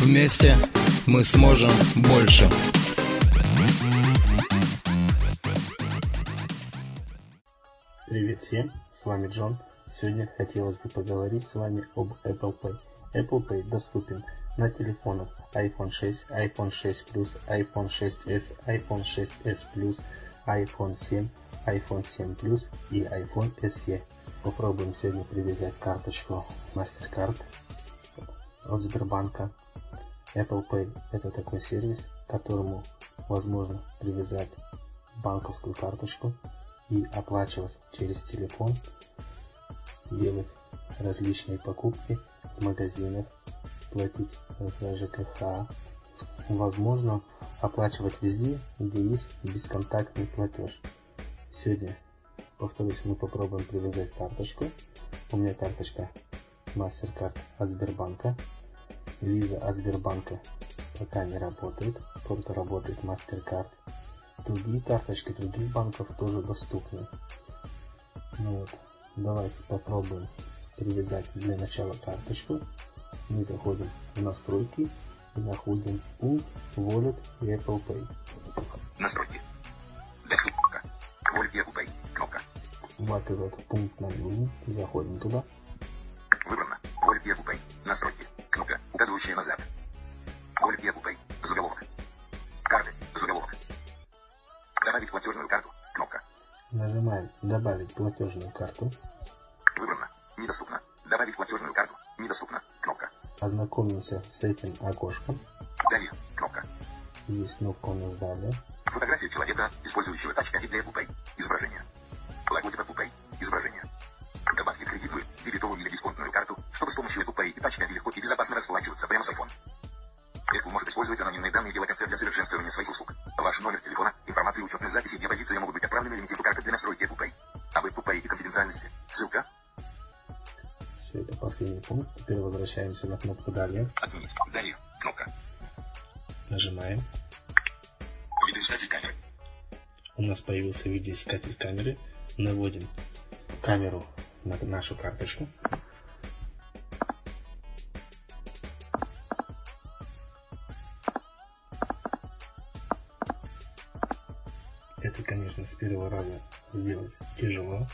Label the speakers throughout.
Speaker 1: Вместе мы сможем больше.
Speaker 2: Привет всем, с вами Джон. Сегодня хотелось бы поговорить с вами об Apple Pay. Apple Pay доступен на телефонах iPhone 6, iPhone 6 Plus, iPhone 6s, iPhone 6s Plus, iPhone 7, iPhone 7 Plus и iPhone SE. Попробуем сегодня привязать карточку MasterCard от Сбербанка. Apple Pay это такой сервис, которому возможно привязать банковскую карточку и оплачивать через телефон, делать различные покупки в магазинах, платить за ЖКХ. Возможно оплачивать везде, где есть бесконтактный платеж. Сегодня, повторюсь, мы попробуем привязать карточку. У меня карточка MasterCard от Сбербанка. Виза от Сбербанка пока не работает, только работает MasterCard. Другие карточки других банков тоже доступны. Ну вот, давайте попробуем привязать для начала карточку. Мы заходим в настройки и находим пункт Wallet и Apple Pay.
Speaker 3: Настройки. Ссылка. Wallet и Apple Pay. Кнопка.
Speaker 2: Вот этот пункт нам нужен. Заходим туда.
Speaker 3: Выбрано. Wallet и Apple Pay. Настройки. Указывающая назад. Apple Pay. Заголовок. Карты. Заголовок. Добавить платежную карту. Кнопка.
Speaker 2: Нажимаем «Добавить платежную карту».
Speaker 3: Выбрано. Недоступно. Добавить платежную карту. Недоступно. Кнопка.
Speaker 2: Ознакомимся с этим окошком.
Speaker 3: Далее. Кнопка.
Speaker 2: Здесь кнопка у нас «Далее».
Speaker 3: Фотография человека, использующего ID для Apple Pay. Изображение. Логотип Apple Pay. Изображение. Добавьте кредитную, дебетовую или чтобы с помощью Apple Pay и Touch ID легко и безопасно расплачиваться прямо с iPhone. Apple может использовать анонимные данные геолокации для совершенствования своих услуг. Ваш номер телефона, информация учетной записи и депозиция могут быть отправлены типу карты для настройки Apple Pay. Об Apple Pay и конфиденциальности. Ссылка.
Speaker 2: Все, это последний пункт. Теперь возвращаемся на кнопку «Далее».
Speaker 3: Отменить. Далее. Кнопка.
Speaker 2: Нажимаем.
Speaker 3: Видоискатель камеры.
Speaker 2: У нас появился видеоискатель камеры. Наводим камеру на нашу карточку. Конечно, с первого раза сделать тяжело.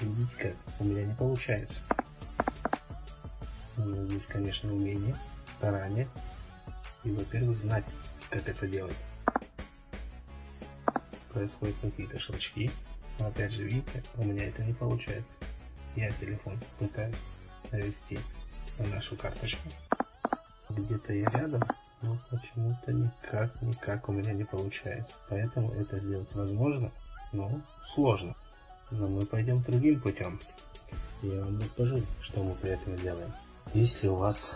Speaker 2: Видите как? У меня не получается. Нужно здесь, конечно, умение, старание и, во-первых, знать, как это делать. Происходят какие-то щелчки, но опять же, видите, у меня это не получается. Я телефон пытаюсь навести на нашу карточку. Где-то я рядом, но почему-то никак, никак у меня не получается. Поэтому это сделать возможно, но сложно. Но мы пойдем другим путем. Я вам расскажу, что мы при этом сделаем. Если у вас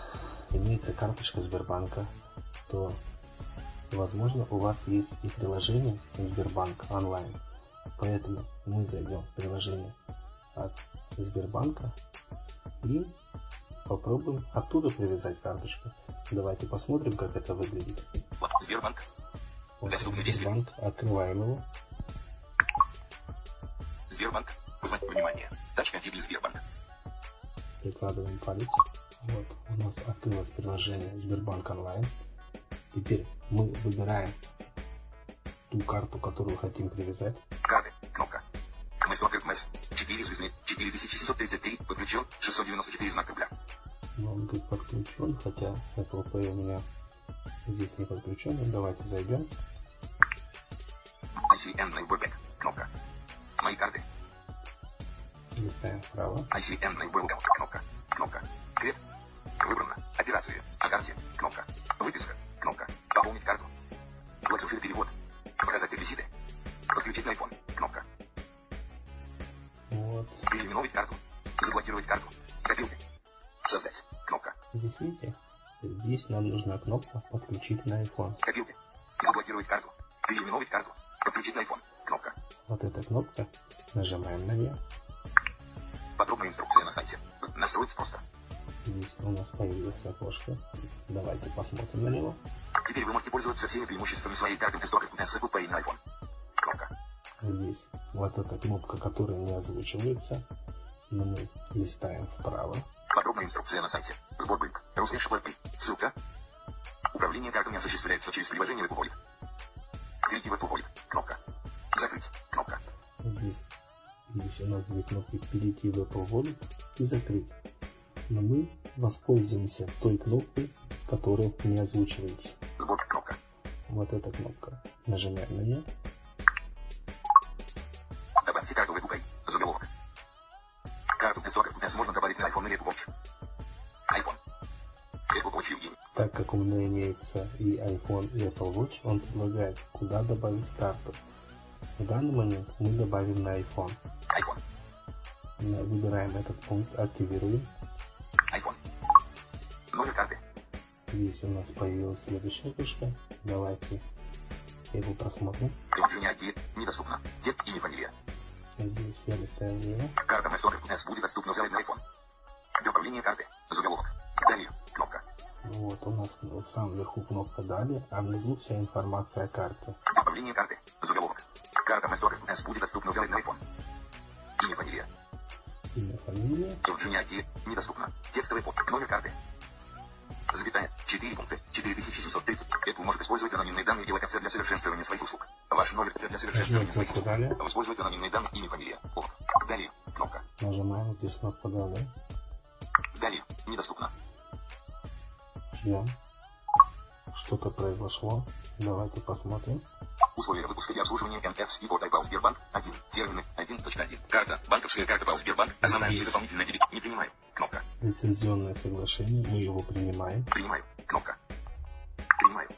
Speaker 2: имеется карточка Сбербанка, то возможно у вас есть и приложение Сбербанк онлайн. Поэтому мы зайдем в приложение от Сбербанка и попробуем оттуда привязать карточку. Давайте посмотрим, как это выглядит.
Speaker 3: Сбербанк.
Speaker 2: Вот. Сбербанк, открываем его.
Speaker 3: Сбербанк. Узнать внимание. ID для Сбербанк.
Speaker 2: прикладываем палец. Вот, у нас открылось приложение Сбербанк онлайн. Теперь мы выбираем ту карту, которую хотим привязать.
Speaker 3: Карты. Кнопка. Смысл МС. 4 звезды. 4733. Подключен,
Speaker 2: хотя Apple Pay у меня здесь не подключен. Ну, Давайте зайдем.
Speaker 3: ICN Neighborback. Кнопка. Мои карты.
Speaker 2: Листаем вправо.
Speaker 3: ICN Neighborback. Кнопка. Кнопка. Крет. Выбрано. Операции. О карте. Кнопка. Выписка. Кнопка. Пополнить карту. Платеж или перевод. Показать реквизиты. Подключить на iPhone. Кнопка.
Speaker 2: Вот.
Speaker 3: Переименовать карту. Заблокировать карту. Копилки.
Speaker 2: Здесь видите, здесь нам нужна кнопка «Подключить на iPhone».
Speaker 3: Копилки. Заблокировать карту. Переименовать карту. Подключить на iPhone. Кнопка.
Speaker 2: Вот эта кнопка. Нажимаем на нее.
Speaker 3: Подробная инструкция на сайте. Настроить просто.
Speaker 2: Здесь у нас появилось окошко. Давайте посмотрим на него.
Speaker 3: Теперь вы можете пользоваться всеми преимуществами своей карты с Apple Pay на iPhone. Кнопка.
Speaker 2: Здесь вот эта кнопка, которая не озвучивается. Но мы листаем вправо.
Speaker 3: Подробная инструкция на сайте. Сборбанк. Русфиш Pay. Ссылка. Управление картами осуществляется через приложение Apple Wallet. Перейти в Apple Wallet. Кнопка. Закрыть. Кнопка.
Speaker 2: Здесь есть у нас две кнопки «Перейти в Apple Wallet» и «Закрыть». Но мы воспользуемся той кнопкой, которая не озвучивается.
Speaker 3: Сбор. Кнопка.
Speaker 2: Вот эта кнопка. Нажимаем на нее.
Speaker 3: iPhone или Apple Watch. iPhone. Apple Watch Евгений.
Speaker 2: Так как у меня имеется и iPhone, и Apple Watch, он предлагает, куда добавить карту. В данный момент мы добавим на iPhone.
Speaker 3: iPhone.
Speaker 2: Мы Выбираем этот пункт, активируем.
Speaker 3: iPhone. Номер карты.
Speaker 2: Здесь у нас появилась следующая фишка. Давайте его просмотрим.
Speaker 3: Приложение ID. Недоступно. Текст имя фамилия.
Speaker 2: Здесь я листаю влево.
Speaker 3: Карта Testock S будет доступна взять на iPhone. Добавление карты. Заголовок. Далее. Кнопка.
Speaker 2: Вот у нас в самом верху кнопка «Далее», а внизу вся информация о карте.
Speaker 3: Добавление карты. Заголовок. Карта Testock S будет доступна взять на iPhone. Имя фамилия.
Speaker 2: Имя, фамилия.
Speaker 3: Приложение ID. Недоступно. Текстовый под. Номер карты. Запятая. 4 пункта. 4730. Apple может использовать анонимные данные и локация для совершенствования своих услуг. Ваш номер для
Speaker 2: Жмем
Speaker 3: совершенствования своих услуг.
Speaker 2: «Далее».
Speaker 3: Использовать анонимные данные, имя, фамилия. Ок. Далее. Кнопка.
Speaker 2: Нажимаем здесь кнопку «Далее».
Speaker 3: Недоступно.
Speaker 2: Ждем. Что-то произошло. Давайте посмотрим.
Speaker 3: Условия выпуска и обслуживания NFC по Тайпал Сбербанк 1. Термины 1.1. Карта. Банковская карта Пал Сбербанк. Основные и дополнительные дебет. Не принимаю. Кнопка.
Speaker 2: Лицензионное соглашение. Мы его принимаем.
Speaker 3: Принимаю. Кнопка. Принимаю.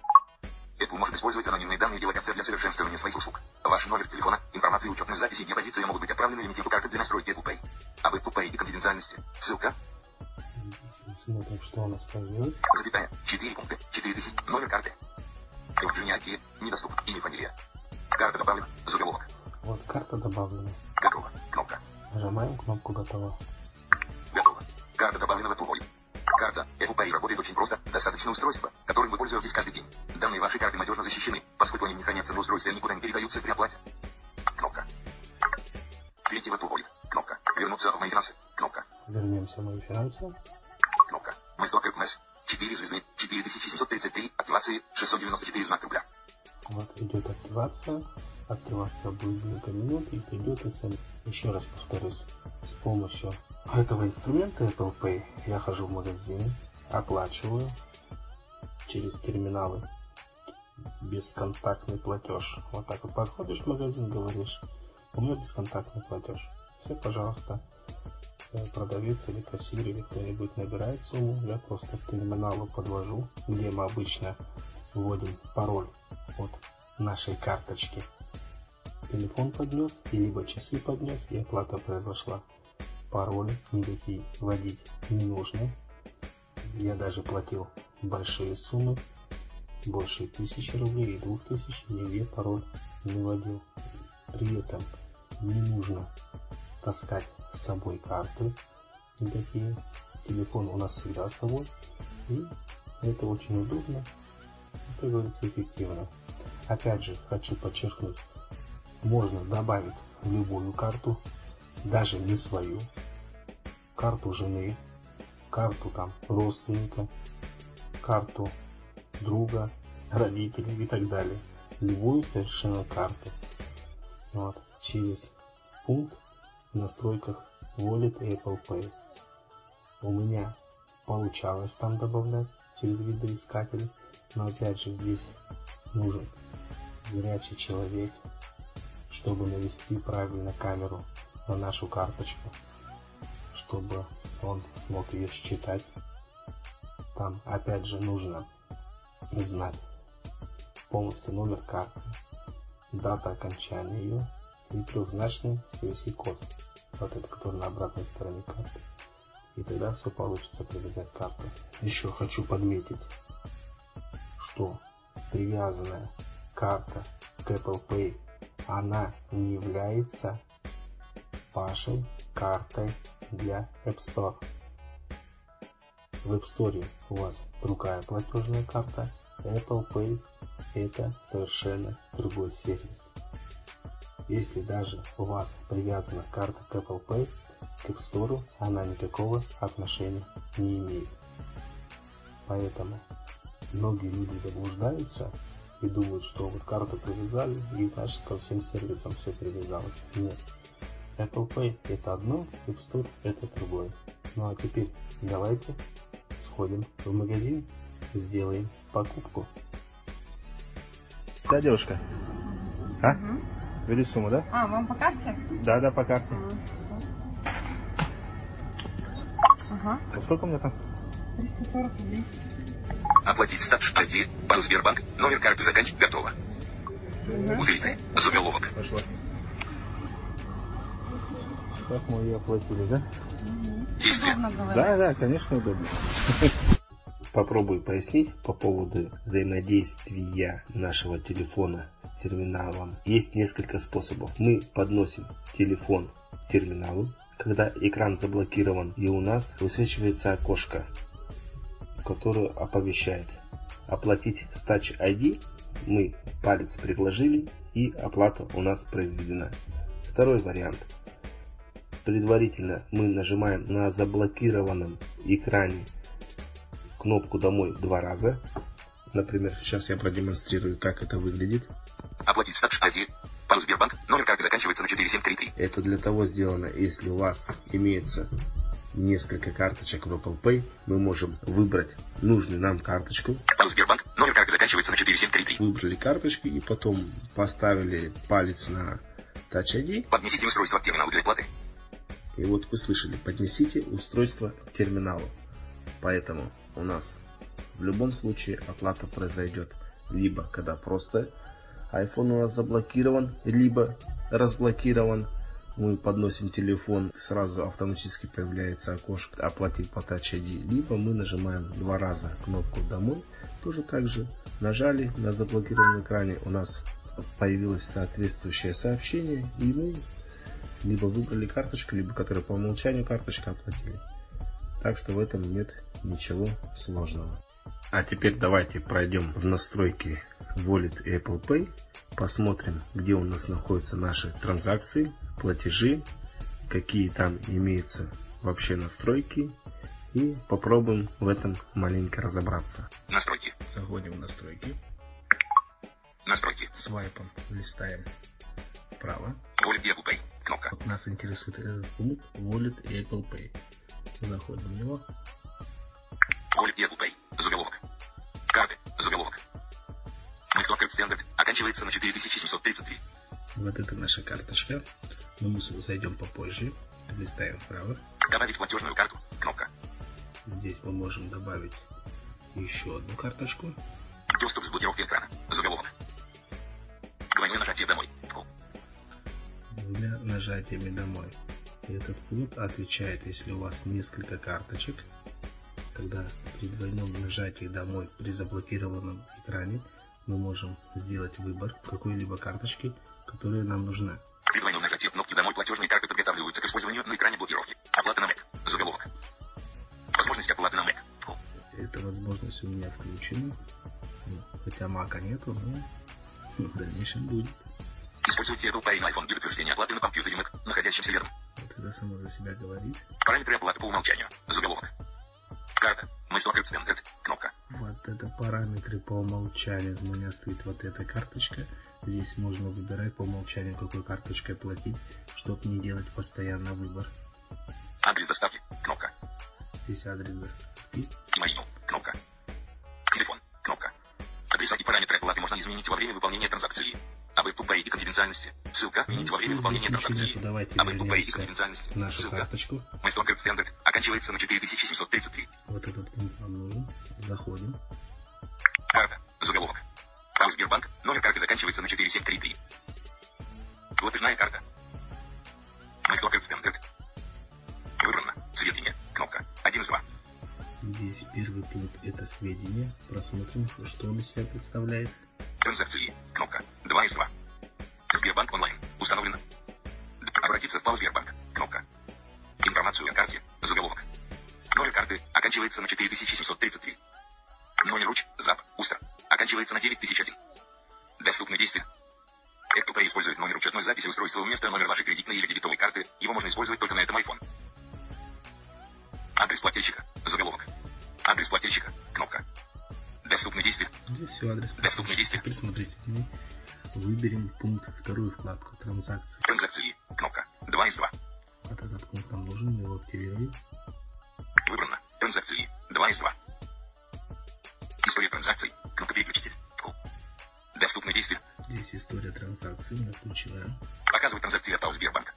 Speaker 3: Apple может использовать анонимные данные и локация для совершенствования своих услуг. Ваш номер телефона, информация и учетных записей и депозиция могут быть отправлены эмитенту карты для настройки Apple Pay. Об Apple Pay и конфиденциальности. Ссылка.
Speaker 2: Смотрим, что у нас появилось.
Speaker 3: Запятая. 4 пункта. 4000. Номер карты. Приложение ID. Недоступно. Имя, фамилия. Карта добавлена. Заголовок.
Speaker 2: Вот карта добавлена.
Speaker 3: Готово. Кнопка.
Speaker 2: Нажимаем кнопку «Готово».
Speaker 3: Готово. Карта добавлена в Apple Wallet. Карта Apple Pay работает очень просто. Достаточно устройства, которым вы пользуетесь каждый день. Данные вашей карты надежно защищены, поскольку они не хранятся на устройстве и никуда не передаются при оплате. Кнопка. Перейти в Apple Wallet. Кнопка. Вернуться в мои финансы. Кнопка.
Speaker 2: Вернемся в мои финансы.
Speaker 3: Кнопка. Мы сток МС. 4 звезды. 4733. Активации 694 знак рубля.
Speaker 2: Вот идет активация. Активация будет несколько минут и придет смс. Еще раз повторюсь. С помощью этого инструмента Apple Pay я хожу в магазин, оплачиваю через терминалы бесконтактный платеж. Вот так вот подходишь в магазин, говоришь, у меня бесконтактный платеж. Все, пожалуйста, продавец или кассир или кто-нибудь набирает сумму, я просто к терминалу подвожу, где мы обычно вводим пароль от нашей карточки. Телефон поднес, и либо часы поднес, и оплата произошла. Пароль никакие вводить не нужно. Я даже платил большие суммы, больше тысячи рублей и двух тысяч, нигде пароль не вводил. При этом не нужно таскать с собой карты никакие. Телефон у нас всегда с собой. И это очень удобно, и, как говорится, эффективно. Опять же, хочу подчеркнуть, можно добавить любую карту, даже не свою, карту жены, карту там родственника, карту друга, родителей и так далее. Любую совершенно карту. Вот. Через пункт в настройках Wallet Apple Pay. У меня получалось там добавлять через видоискатель, но опять же здесь нужен зрячий человек, чтобы навести правильно камеру на нашу карточку, чтобы он смог ее считать. Там опять же нужно знать полностью номер карты, дата окончания ее и трехзначный CVC-код, вот этот, который на обратной стороне карты. И тогда все получится привязать карту. Еще хочу подметить, что привязанная карта к Apple Pay, она не является вашей картой для App Store. В App Store у вас другая платежная карта, Apple Pay это совершенно другой сервис. Если даже у вас привязана карта к Apple Pay, к App Store она никакого отношения не имеет. Поэтому многие люди заблуждаются и думают, что вот карту привязали и значит ко всем сервисам все привязалось. Нет. Apple Pay это одно, App Store это другое. Ну а теперь давайте сходим в магазин, сделаем покупку.
Speaker 4: Да, девушка? А?
Speaker 5: Мгм.
Speaker 4: Ввели сумму, да?
Speaker 5: А, вам по карте?
Speaker 4: Да, да, по карте.
Speaker 5: А. Ага,
Speaker 4: А сколько у меня там?
Speaker 5: 340 рублей.
Speaker 3: Оплатить статус ID, банк Сбербанк, номер карты заканчивать готово. Удалите. Заголовок.
Speaker 4: Пошло. Так мы ее оплатили, да?
Speaker 3: Действие.
Speaker 5: Удобно говорить.
Speaker 4: Да, да, конечно, удобно.
Speaker 2: Попробую пояснить по поводу взаимодействия нашего телефона с терминалом. Есть несколько способов. Мы подносим телефон к терминалу, когда экран заблокирован, и у нас высвечивается окошко, которое оповещает. Оплатить с Touch ID мы палец предложили, и оплата у нас произведена. Второй вариант. Предварительно мы нажимаем на заблокированном экране кнопку «Домой» два раза. Например, сейчас я продемонстрирую, как это выглядит.
Speaker 3: Оплатить статус ID, банк Сбербанк, номер карты заканчивается на 4733.
Speaker 2: Это для того сделано, если у вас имеется несколько карточек в Apple Pay, мы можем выбрать нужную нам карточку,
Speaker 3: Банк Сбербанк, номер карты заканчивается на 4733.
Speaker 2: выбрали карточку и потом поставили палец на Touch ID.
Speaker 3: Поднесите устройство к терминалу для оплаты.
Speaker 2: И вот вы слышали, поднесите устройство к терминалу. Поэтому у нас в любом случае оплата произойдет либо когда просто iPhone у нас заблокирован, либо разблокирован. Мы подносим телефон, сразу автоматически появляется окошко оплатить по Touch ID, либо мы нажимаем два раза кнопку домой, тоже так же нажали на заблокированном экране, у нас появилось соответствующее сообщение, и мы либо выбрали карточку, либо которая по умолчанию карточка оплатили. Так что в этом нет ничего сложного. А теперь давайте пройдем в настройки Wallet и Apple Pay. Посмотрим, где у нас находятся наши транзакции, платежи, какие там имеются вообще настройки. И попробуем в этом маленько разобраться.
Speaker 3: Настройки.
Speaker 2: Заходим в настройки,
Speaker 3: Настройки.
Speaker 2: свайпом листаем вправо.
Speaker 3: Wallet и Apple Pay. Кнопка.
Speaker 2: Вот нас интересует этот пункт Wallet и Apple Pay. Заходим в него.
Speaker 3: И Apple Pay. Заголовок. Карты. Заголовок. Мысль Standard оканчивается на 4733.
Speaker 2: Вот это наша карточка. Но мы зайдем попозже. Листаем вправо.
Speaker 3: Добавить платежную карту. Кнопка.
Speaker 2: Здесь мы можем добавить еще одну карточку.
Speaker 3: Доступ с блокировки экрана. Заголовок. Двойное нажатие домой.
Speaker 2: Двумя нажатиями домой. Этот пункт отвечает, если у вас несколько карточек, тогда при двойном нажатии домой при заблокированном экране мы можем сделать выбор какой-либо карточки, которая нам нужна.
Speaker 3: При двойном нажатии кнопки домой платежные карты подготавливаются к использованию на экране блокировки. Оплата на Mac. Заголовок. Возможность оплаты на Mac. Фу.
Speaker 2: Эта возможность у меня включена. Ну, Хотя мака нету, но в дальнейшем будет.
Speaker 3: Используйте Apple Pay на iPhone для подтверждения оплаты на компьютере Mac, находящемся рядом.
Speaker 2: Это само за себя говорит.
Speaker 3: Параметры оплаты по умолчанию. Заголовок. Карта. Мысль Standard. Кнопка.
Speaker 2: Вот это параметры по умолчанию. У меня стоит вот эта карточка. Здесь можно выбирать по умолчанию, какой карточкой платить, чтобы не делать постоянно выбор.
Speaker 3: Адрес доставки. Кнопка.
Speaker 2: Здесь адрес доставки.
Speaker 3: Email. Кнопка. Телефон. Кнопка. Адреса и параметры оплаты можно изменить во время выполнения транзакции. Об Apple Pay и конфиденциальности. Ссылка. Изменить во время выполнения транзакции.
Speaker 2: нету. Давайте
Speaker 3: Об Apple Pay и
Speaker 2: вернемся
Speaker 3: конфиденциальности.
Speaker 2: нашу
Speaker 3: Ссылка.
Speaker 2: карточку.
Speaker 3: Мысль Standard оканчивается на 4733.
Speaker 2: Вот этот пункт нам нужен. Заходим.
Speaker 3: Карта. Заголовок. Банк Сбербанк. Номер карты заканчивается на 4733. Платежная карта. Мысль Standard. Выбрано. Сведения. Кнопка. 1 из 2.
Speaker 2: Здесь первый пункт это сведения. Просмотрим, что он из себя представляет.
Speaker 3: Транзакции. Кнопка. 2 из 2. Сбербанк онлайн. Установлено. Обратиться в ПАО Сбербанк. Кнопка. Информацию о карте. Заголовок. Номер карты оканчивается на 4733. Номер руч. ЗАП. Устро. Оканчивается на 9001. Доступны действия. Apple использует номер учетной записи устройства вместо номера вашей кредитной или дебетовой карты. Его можно использовать только на этом iPhone. Адрес плательщика. Заголовок. Адрес плательщика. Кнопка. Доступны действия.
Speaker 2: Здесь все адрес.
Speaker 3: Доступные действия.
Speaker 2: Теперь смотрите. Мы выберем пункт вторую вкладку транзакции.
Speaker 3: Транзакции. Кнопка. 2 из 2.
Speaker 2: Вот этот пункт нам нужен, мы его активируем.
Speaker 3: Выбрано. Транзакции. 2 из 2. История транзакций. Кнопка переключитель. Вкл. Доступны действия.
Speaker 2: Здесь история транзакций, мы включаем.
Speaker 3: Показывать транзакции от Сбербанк.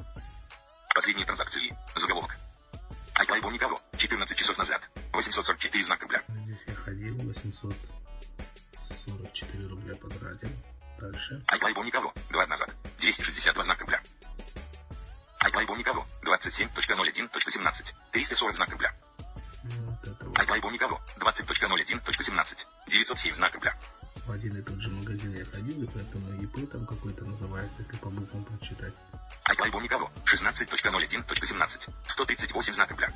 Speaker 3: Последние транзакции. Заголовок. iPhone Никого. 14 часов назад. 844 знак рубля.
Speaker 2: Здесь я ходил, 844 рубля потратил. Дальше.
Speaker 3: iPhone Никого. 2 назад. 262 знак рубля. iPhone Никого. 27.01.17. 340 знак рубля.
Speaker 2: Вот это вот.
Speaker 3: iPhone Никого. 20.01.17. 907 знак рубля.
Speaker 2: В один и тот же магазин я ходил, и поэтому ИП там какой-то называется, если по буквам прочитать.
Speaker 3: iPhone Никого. 16.01.17. 138 знак рубля.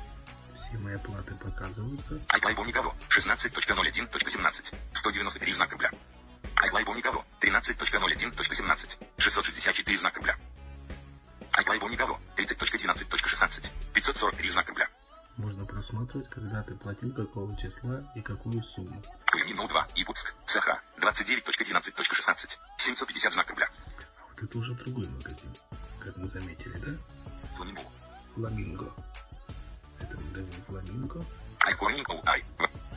Speaker 2: Все мои оплаты показываются.
Speaker 3: iPhone Никого. 16.01.17. 193 знак рубля. iPhone Никого. 13.01.17. 664 знак рубля. iPhone Никого. 30.12.16. 543 знак рубля.
Speaker 2: Можно просматривать, когда ты платил, какого числа и какую сумму.
Speaker 3: Куянинов 2. Якутск. Саха. 29.11.16. 750 знак рубля.
Speaker 2: А вот это уже другой магазин, как мы заметили, да?
Speaker 3: Фламинго.
Speaker 2: Фламинго. Это магазин Фламинго.
Speaker 3: iPhone Ай.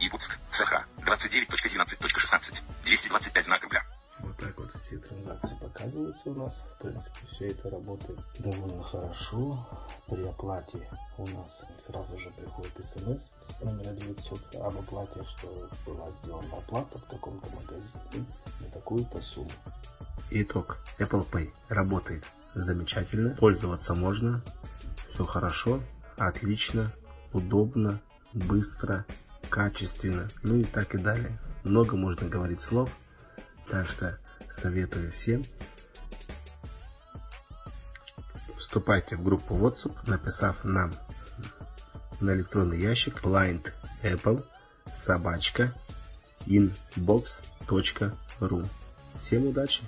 Speaker 3: Якутск. Саха. 29.11.16. 225 знак рубля.
Speaker 2: Вот так вот все транзакции показываются у нас. В принципе, все это работает довольно хорошо. При оплате у нас сразу же приходит смс с номера 900 об оплате, что была сделана оплата в таком-то магазине на такую-то сумму. Итог. Apple Pay работает замечательно. Пользоваться можно. Все хорошо, отлично, удобно, быстро, качественно, ну и так и далее. Много можно говорить слов. Так что советую всем. Вступайте в группу WhatsApp, написав нам на электронный ящик blind apple собачка inbox.ru. Всем удачи!